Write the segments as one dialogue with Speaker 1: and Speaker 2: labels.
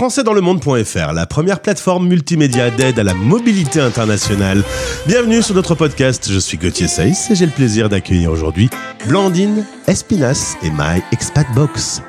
Speaker 1: françaisdanslemonde.fr, la première plateforme multimédia d'aide à la mobilité internationale. Bienvenue sur notre podcast. Je suis Gauthier Saïs et j'ai le plaisir d'accueillir aujourd'hui Blandine Espinas et My Expat Box.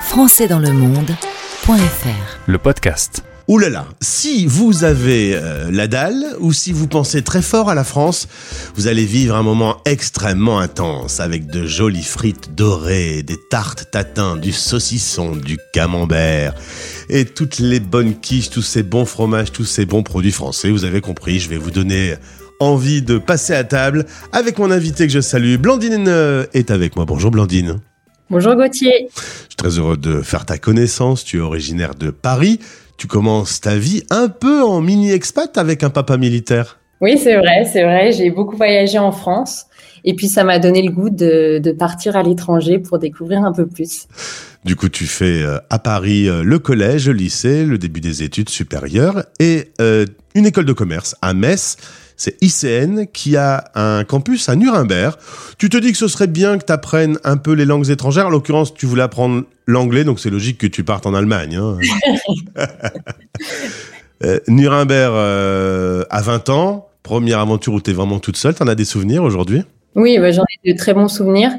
Speaker 2: françaisdanslemonde.fr
Speaker 3: Le podcast.
Speaker 1: Ouh là là, si vous avez euh, la dalle ou si vous pensez très fort à la France, vous allez vivre un moment extrêmement intense avec de jolies frites dorées, des tartes tatin, du saucisson, du camembert et toutes les bonnes quiches, tous ces bons fromages, tous ces bons produits français. Vous avez compris, je vais vous donner envie de passer à table avec mon invité que je salue. Blandine euh, est avec moi. Bonjour Blandine.
Speaker 4: Bonjour Gauthier.
Speaker 1: Je suis très heureux de faire ta connaissance. Tu es originaire de Paris. Tu commences ta vie un peu en mini-expat avec un papa militaire.
Speaker 4: Oui, c'est vrai, c'est vrai. J'ai beaucoup voyagé en France. Et puis, ça m'a donné le goût de, de partir à l'étranger pour découvrir un peu plus.
Speaker 1: Du coup, tu fais euh, à Paris euh, le collège, le lycée, le début des études supérieures et euh, une école de commerce à Metz. C'est ICN qui a un campus à Nuremberg. Tu te dis que ce serait bien que tu apprennes un peu les langues étrangères. En l'occurrence, tu voulais apprendre l'anglais, donc c'est logique que tu partes en Allemagne. Hein. Euh, Nuremberg euh, à 20 ans, première aventure où tu es vraiment toute seule. T'en as des souvenirs aujourd'hui?
Speaker 4: Oui, bah, j'en ai de très bons souvenirs.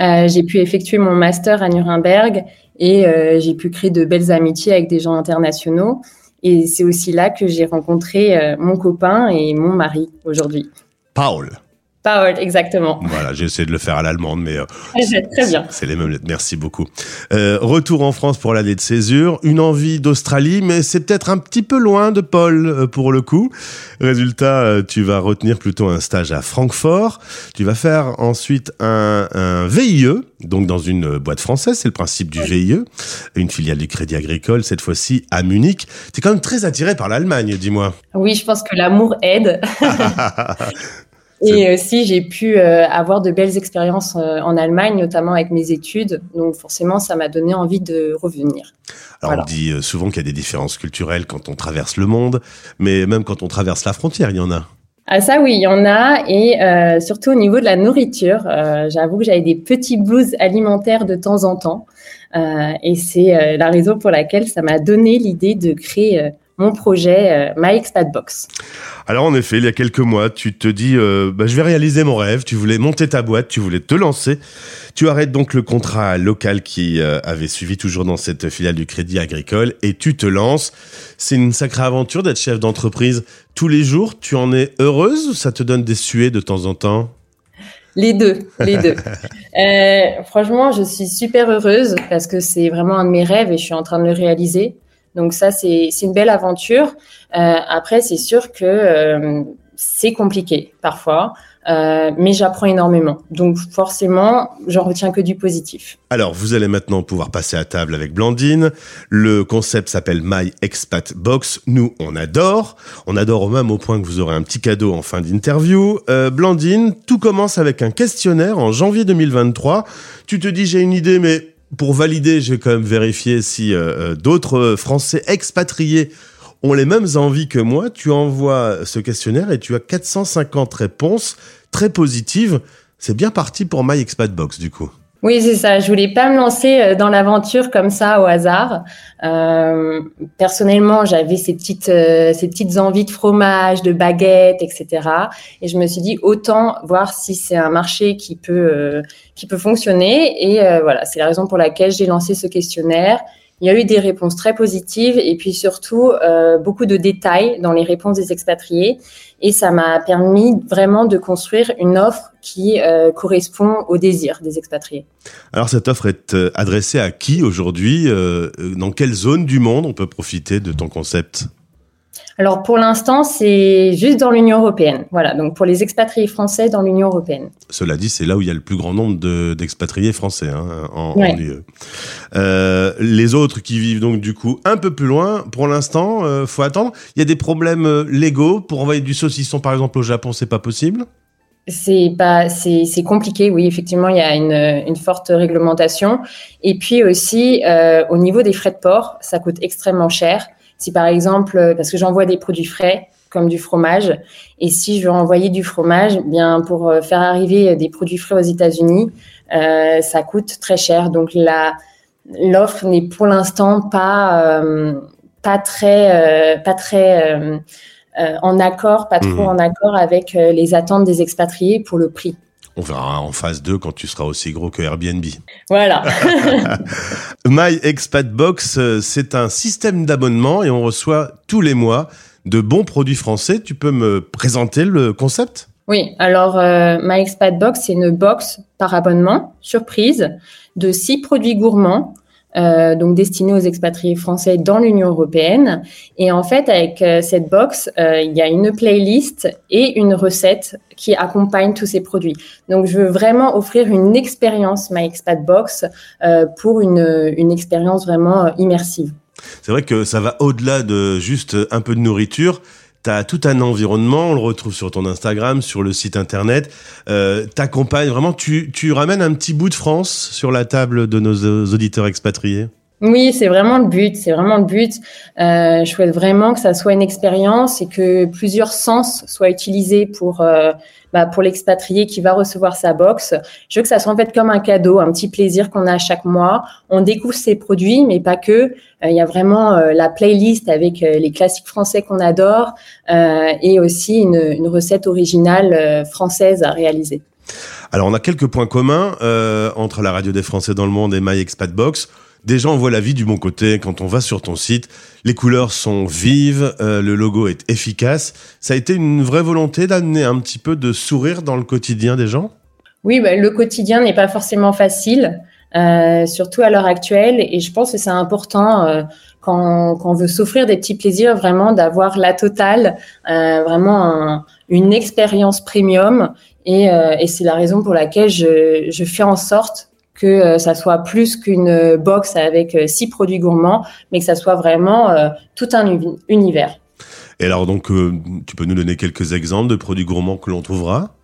Speaker 4: Euh, j'ai pu effectuer mon master à Nuremberg et j'ai pu créer de belles amitiés avec des gens internationaux. Et c'est aussi là que j'ai rencontré euh, mon copain et mon mari aujourd'hui.
Speaker 1: Paul.
Speaker 4: Paul, exactement.
Speaker 1: Voilà, j'ai essayé de le faire à l'allemande, mais euh,
Speaker 4: Très bien.
Speaker 1: c'est les mêmes lettres. Merci beaucoup. Euh, retour en France pour l'année de césure. Une envie d'Australie, mais c'est peut-être un petit peu loin de Paul euh, pour le coup. Résultat, tu vas retenir plutôt un stage à Francfort. Tu vas faire ensuite un, un VIE, donc dans une boîte française. C'est le principe du VIE, une filiale du Crédit Agricole, cette fois-ci à Munich. Tu es quand même très attiré par l'Allemagne, dis-moi.
Speaker 4: Oui, je pense que l'amour aide. Et aussi, j'ai pu euh, avoir de belles expériences euh, en Allemagne, notamment avec mes études. Donc, forcément, ça m'a donné envie de revenir.
Speaker 1: Alors
Speaker 4: Voilà.
Speaker 1: on dit euh, souvent qu'il y a des différences culturelles quand on traverse le monde, mais même quand on traverse la frontière, il y en a.
Speaker 4: Ah ça oui, il y en a et euh, surtout au niveau de la nourriture, j'avoue que j'avais des petits blues alimentaires de temps en temps et c'est la raison pour laquelle ça m'a donné l'idée de créer mon projet euh, My Expat Box.
Speaker 1: Alors en effet, il y a quelques mois, tu te dis, euh, bah, je vais réaliser mon rêve, tu voulais monter ta boîte, tu voulais te lancer. Tu arrêtes donc le contrat local qui euh, avait suivi toujours dans cette filiale du Crédit Agricole et tu te lances. C'est une sacrée aventure d'être chef d'entreprise tous les jours. Tu en es heureuse ou ça te donne des suées de temps en temps?
Speaker 4: Les deux, les deux. Euh, franchement, je suis super heureuse parce que c'est vraiment un de mes rêves et je suis en train de le réaliser. Donc ça, c'est une belle aventure. Euh, après, c'est sûr que euh, c'est compliqué parfois, euh, mais j'apprends énormément. Donc forcément, j'en retiens que du positif.
Speaker 1: Alors, vous allez maintenant pouvoir passer à table avec Blandine. Le concept s'appelle My Expat Box. Nous, on adore. On adore au même au point que vous aurez un petit cadeau en fin d'interview. Blandine, tout commence avec un questionnaire en janvier 2023. Tu te dis, j'ai une idée, mais pour valider, je vais quand même vérifier si euh, euh, d'autres euh, Français expatriés ont les mêmes envies que moi. Tu envoies ce questionnaire et tu as 450 réponses très positives. C'est bien parti pour My Expat Box, du coup.
Speaker 4: Oui, c'est ça. Je voulais pas me lancer euh, dans l'aventure comme ça au hasard. Euh, personnellement, j'avais ces petites, euh, ces petites envies de fromage, de baguettes, etc. Et je me suis dit autant voir si c'est un marché qui peut, euh, qui peut fonctionner. Et euh, voilà, c'est la raison pour laquelle j'ai lancé ce questionnaire. Il y a eu des réponses très positives et puis surtout euh, beaucoup de détails dans les réponses des expatriés. Et ça m'a permis vraiment de construire une offre qui euh, correspond aux désirs des expatriés.
Speaker 1: Alors cette offre est euh, adressée à qui aujourd'hui Dans quelle zone du monde on peut profiter de ton concept?
Speaker 4: Alors pour l'instant, c'est juste dans l'Union européenne. Voilà, donc pour les expatriés français dans l'Union européenne.
Speaker 1: Cela dit, c'est là où il y a le plus grand nombre de- d'expatriés français hein, en,
Speaker 4: Ouais.
Speaker 1: en UE. Euh, les autres qui vivent donc du coup un peu plus loin, pour l'instant, euh, faut attendre. Il y a des problèmes euh, légaux pour envoyer du saucisson par exemple au Japon, c'est pas possible?
Speaker 4: C'est pas, c'est, c'est compliqué. Oui, effectivement, il y a une, une forte réglementation. Et puis aussi, euh, au niveau des frais de port, ça coûte extrêmement cher. Si par exemple, euh, parce que j'envoie des produits frais comme du fromage, et si je veux envoyer du fromage, eh bien pour euh, faire arriver des produits frais aux États-Unis, euh, ça coûte très cher. Donc la l'offre n'est pour l'instant pas euh, pas très, pas très en accord, pas trop mmh. en accord avec les attentes des expatriés pour le prix.
Speaker 1: On verra en phase 2 quand tu seras aussi gros que Airbnb.
Speaker 4: Voilà.
Speaker 1: My Expat Box, c'est un système d'abonnement et on reçoit tous les mois de bons produits français. Tu peux me présenter le concept?
Speaker 4: Oui, alors euh, My Expat Box, c'est une box par abonnement, surprise, de six produits gourmands euh, donc destiné aux expatriés français dans l'Union européenne. Et en fait, avec euh, cette box, euh, il y a une playlist et une recette qui accompagnent tous ces produits. Donc, je veux vraiment offrir une expérience My Expat Box pour une, une expérience vraiment immersive.
Speaker 1: C'est vrai que ça va au-delà de juste un peu de nourriture tu tout un environnement, on le retrouve sur ton Instagram, sur le site internet. Euh, T'accompagnes vraiment, tu, tu ramènes un petit bout de France sur la table de nos auditeurs expatriés?
Speaker 4: Oui, c'est vraiment le but. C'est vraiment le but. Euh, je souhaite vraiment que ça soit une expérience et que plusieurs sens soient utilisés pour euh, bah, pour l'expatrié qui va recevoir sa box. Je veux que ça soit en fait comme un cadeau, un petit plaisir qu'on a chaque mois. On découvre ses produits, mais pas que. Euh, il y a vraiment euh, la playlist avec les classiques français qu'on adore et aussi une, une recette originale française à réaliser.
Speaker 1: Alors, on a quelques points communs entre la radio des Français dans le monde et My Expat Box. Déjà, on voit la vie du bon côté quand on va sur ton site. Les couleurs sont vives, euh, le logo est efficace. Ça a été une vraie volonté d'amener un petit peu de sourire dans le quotidien des gens?
Speaker 4: Oui, bah, le quotidien n'est pas forcément facile, euh, surtout à l'heure actuelle. Et je pense que c'est important euh, quand, quand, on veut s'offrir des petits plaisirs, vraiment d'avoir la totale, vraiment une expérience premium. Et, c'est la raison pour laquelle je fais en sorte que euh, ça soit plus qu'une box avec euh, six produits gourmands, mais que ça soit vraiment euh, tout un univers.
Speaker 1: Et alors donc, tu peux nous donner quelques exemples de produits gourmands que l'on trouvera?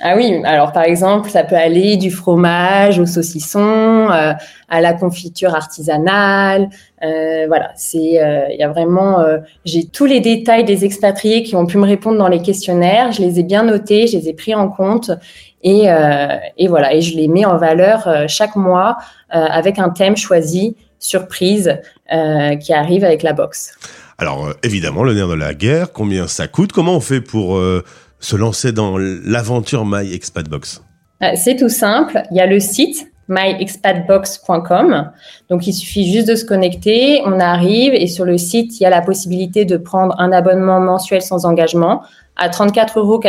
Speaker 4: Ah oui, alors par exemple, ça peut aller du fromage au saucisson, à la confiture artisanale. voilà, c'est il y a vraiment, j'ai tous les détails des expatriés qui ont pu me répondre dans les questionnaires. Je les ai bien notés, je les ai pris en compte et, euh, et, voilà, et je les mets en valeur euh, chaque mois euh, avec un thème choisi, surprise, qui arrive avec la box.
Speaker 1: Alors évidemment, le nerf de la guerre, combien ça coûte? Comment on fait pour se lancer dans l'aventure My Box
Speaker 4: C'est tout simple. Il y a le site myexpatbox.com. Donc, il suffit juste de se connecter, on arrive et sur le site, il y a la possibilité de prendre un abonnement mensuel sans engagement à 34,99 euros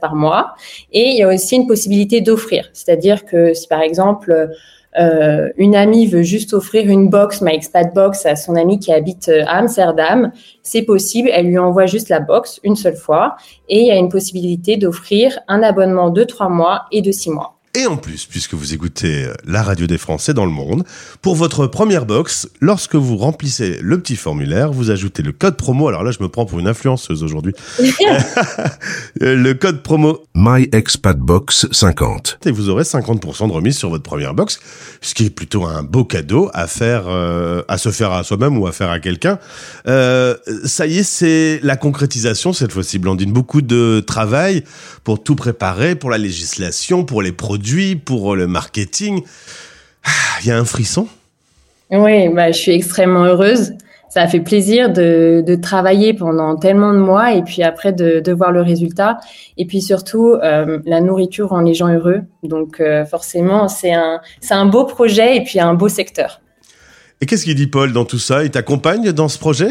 Speaker 4: par mois. Et il y a aussi une possibilité d'offrir. C'est-à-dire que si par exemple, euh, une amie veut juste offrir une box, My Expat Box, à son amie qui habite euh, à Amsterdam, c'est possible. Elle lui envoie juste la box une seule fois. Et il y a une possibilité d'offrir un abonnement de trois mois et de six mois.
Speaker 1: Et en plus, puisque vous écoutez euh, la radio des Français dans le monde, pour votre première box, lorsque vous remplissez le petit formulaire, vous ajoutez le code promo. Alors là, je me prends pour une influenceuse aujourd'hui. le code promo
Speaker 2: MyExpatBox50.
Speaker 1: Et vous aurez 50% de remise sur votre première box, ce qui est plutôt un beau cadeau à faire, euh, à se faire à soi-même ou à faire à quelqu'un. Euh, ça y est, c'est la concrétisation cette fois-ci, Blandine. Beaucoup de travail pour tout préparer, pour la législation, pour les produits pour le marketing. Ah, il y a un frisson.
Speaker 4: Oui, bah, je suis extrêmement heureuse. Ça a fait plaisir de, travailler pendant tellement de mois et puis après de, voir le résultat. Et puis surtout, euh, la nourriture rend les gens heureux. Donc euh, forcément, c'est un, c'est un beau projet et puis un beau secteur.
Speaker 1: Et qu'est-ce qu'il dit Paul dans tout ça? Il t'accompagne dans ce projet?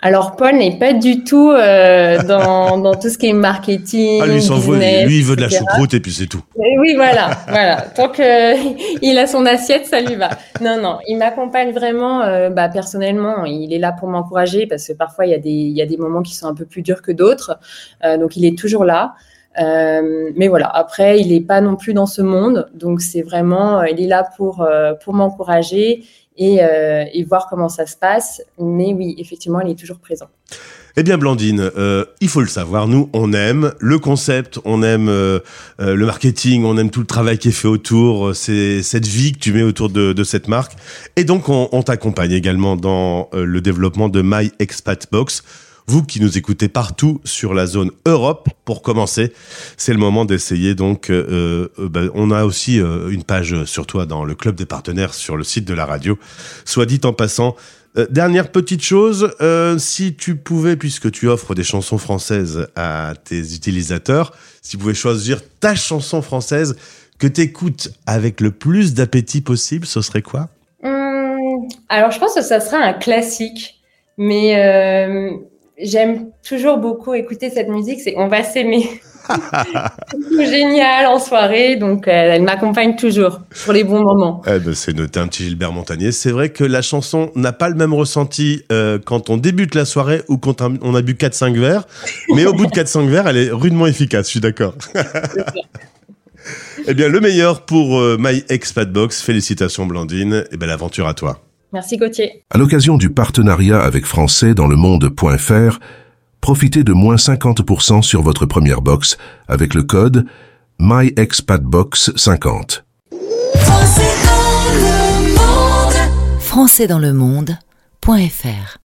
Speaker 4: Alors Paul n'est pas du tout euh, dans, dans tout ce qui est marketing.
Speaker 1: Ah lui, il lui il veut de la choucroute et puis c'est tout.
Speaker 4: oui voilà, voilà. Tant que il a son assiette, ça lui va. Non non, il m'accompagne vraiment. Euh, bah, personnellement, il est là pour m'encourager parce que parfois il y a des il y a des moments qui sont un peu plus durs que d'autres. Euh, donc il est toujours là. Euh, mais voilà, après, il n'est pas non plus dans ce monde, donc c'est vraiment, il est là pour pour m'encourager euh, et, voir comment ça se passe. Mais oui, effectivement, il est toujours présent.
Speaker 1: Eh bien, Blandine, euh, il faut le savoir, nous, on aime le concept, on aime euh, le marketing, on aime tout le travail qui est fait autour, c'est cette vie que tu mets autour de, cette marque. Et donc, on, on t'accompagne également dans le développement de My Expat Box. Vous qui nous écoutez partout sur la zone Europe, pour commencer, c'est le moment d'essayer. Donc, euh, euh ben, on a aussi euh, une page sur toi dans le club des partenaires sur le site de la radio. Soit dit en passant, dernière petite chose, si tu pouvais, puisque tu offres des chansons françaises à tes utilisateurs, si tu pouvais choisir ta chanson française que tu écoutes avec le plus d'appétit possible, ce serait quoi?
Speaker 4: Hum, Alors, je pense que ça serait un classique, mais j'aime toujours beaucoup écouter cette musique, c'est On va s'aimer. génial en soirée, donc euh, elle m'accompagne toujours pour les bons moments.
Speaker 1: Eh ben, c'est noté un petit Gilbert Montagnier. C'est vrai que la chanson n'a pas le même ressenti euh, quand on débute la soirée ou quand on a bu 4-5 verres, mais au bout de 4-5 verres, elle est rudement efficace, je suis d'accord. eh bien, le meilleur pour euh, My Expat Box. Félicitations Blandine, et eh belle aventure à toi.
Speaker 4: Merci Gauthier.
Speaker 2: À l'occasion du partenariat avec Français dans le monde.fr, profitez de moins 50% sur votre première box avec le code MyExpatBox50.
Speaker 3: Français dans le monde.fr